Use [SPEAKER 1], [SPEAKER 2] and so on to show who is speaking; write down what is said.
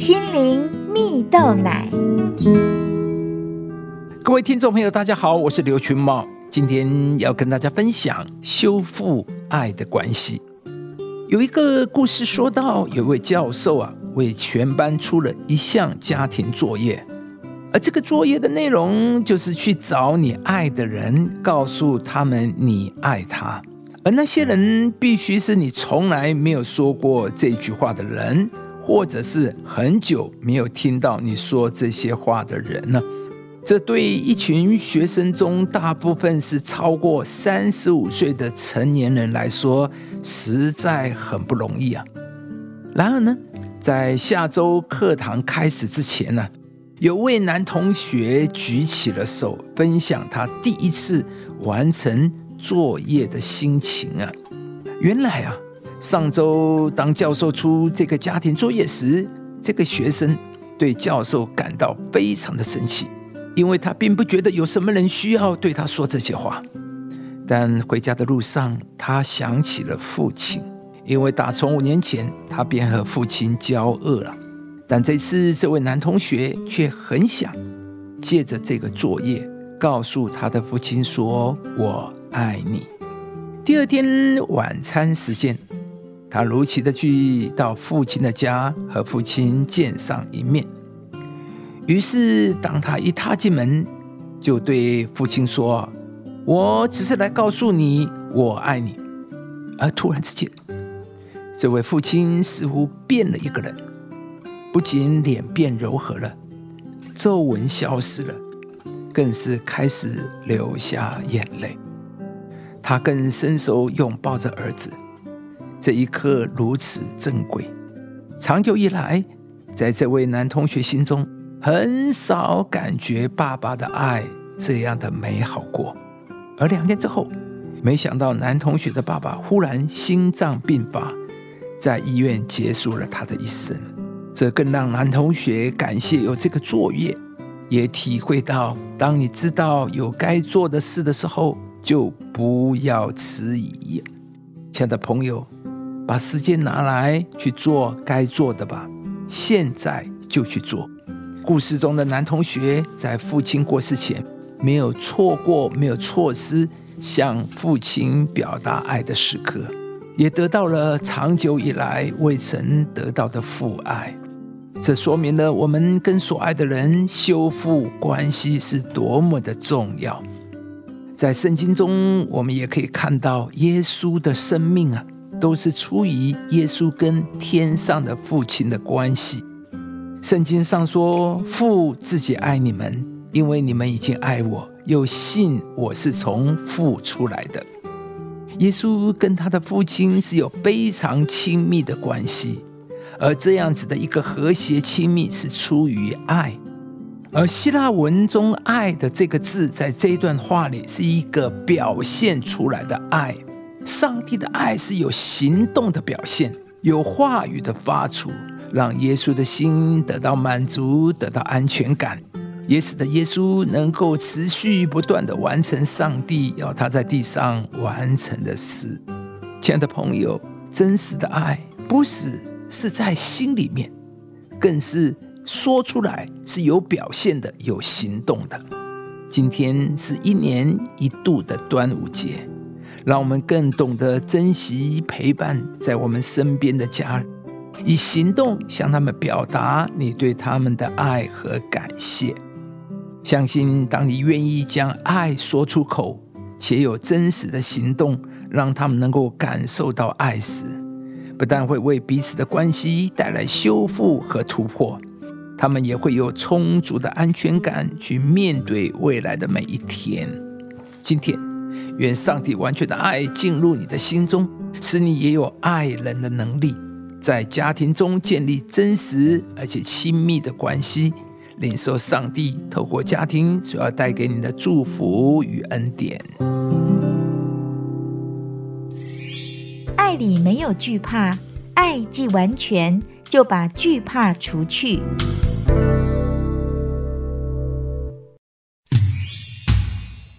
[SPEAKER 1] 心灵蜜豆奶。
[SPEAKER 2] 各位听众朋友，大家好，我是刘群茂，今天要跟大家分享修复爱的关系。有一个故事说到，有位教授啊，为全班出了一项家庭作业，而这个作业的内容就是去找你爱的人，告诉他们你爱他。而那些人必须是你从来没有说过这句话的人，或者是很久没有听到你说这些话的人呢？这对一群学生中大部分是超过三十五岁的成年人来说，实在很不容易啊。然而呢，在下周课堂开始之前呢，有位男同学举起了手，分享他第一次完成。作业的心情啊，原来啊，上周当教授出这个家庭作业时，这个学生对教授感到非常的生气，因为他并不觉得有什么人需要对他说这些话。但回家的路上，他想起了父亲，因为打从五年前他便和父亲交恶了。但这次这位男同学却很想借着这个作业，告诉他的父亲说：“我。”爱你。第二天晚餐时间，他如期的去到父亲的家和父亲见上一面。于是，当他一踏进门，就对父亲说：“我只是来告诉你，我爱你。”而突然之间，这位父亲似乎变了一个人，不仅脸变柔和了，皱纹消失了，更是开始流下眼泪。他更伸手拥抱着儿子，这一刻如此珍贵。长久以来，在这位男同学心中，很少感觉爸爸的爱这样的美好过。而两天之后，没想到男同学的爸爸忽然心脏病发，在医院结束了他的一生。这更让男同学感谢有这个作业，也体会到，当你知道有该做的事的时候。就不要迟疑，亲爱的朋友，把时间拿来去做该做的吧，现在就去做。故事中的男同学在父亲过世前，没有错过，没有错失向父亲表达爱的时刻，也得到了长久以来未曾得到的父爱。这说明了我们跟所爱的人修复关系是多么的重要。在圣经中，我们也可以看到耶稣的生命啊，都是出于耶稣跟天上的父亲的关系。圣经上说：“父自己爱你们，因为你们已经爱我，又信我是从父出来的。”耶稣跟他的父亲是有非常亲密的关系，而这样子的一个和谐亲密是出于爱。而希腊文中“爱”的这个字，在这段话里是一个表现出来的爱。上帝的爱是有行动的表现，有话语的发出，让耶稣的心得到满足，得到安全感，也使得耶稣能够持续不断的完成上帝要他在地上完成的事。亲爱的朋友，真实的爱不是是在心里面，更是。说出来是有表现的、有行动的。今天是一年一度的端午节，让我们更懂得珍惜陪伴在我们身边的家人，以行动向他们表达你对他们的爱和感谢。相信当你愿意将爱说出口，且有真实的行动，让他们能够感受到爱时，不但会为彼此的关系带来修复和突破。他们也会有充足的安全感去面对未来的每一天。今天，愿上帝完全的爱进入你的心中，使你也有爱人的能力，在家庭中建立真实而且亲密的关系，领受上帝透过家庭所要带给你的祝福与恩典。
[SPEAKER 1] 爱里没有惧怕，爱既完全，就把惧怕除去。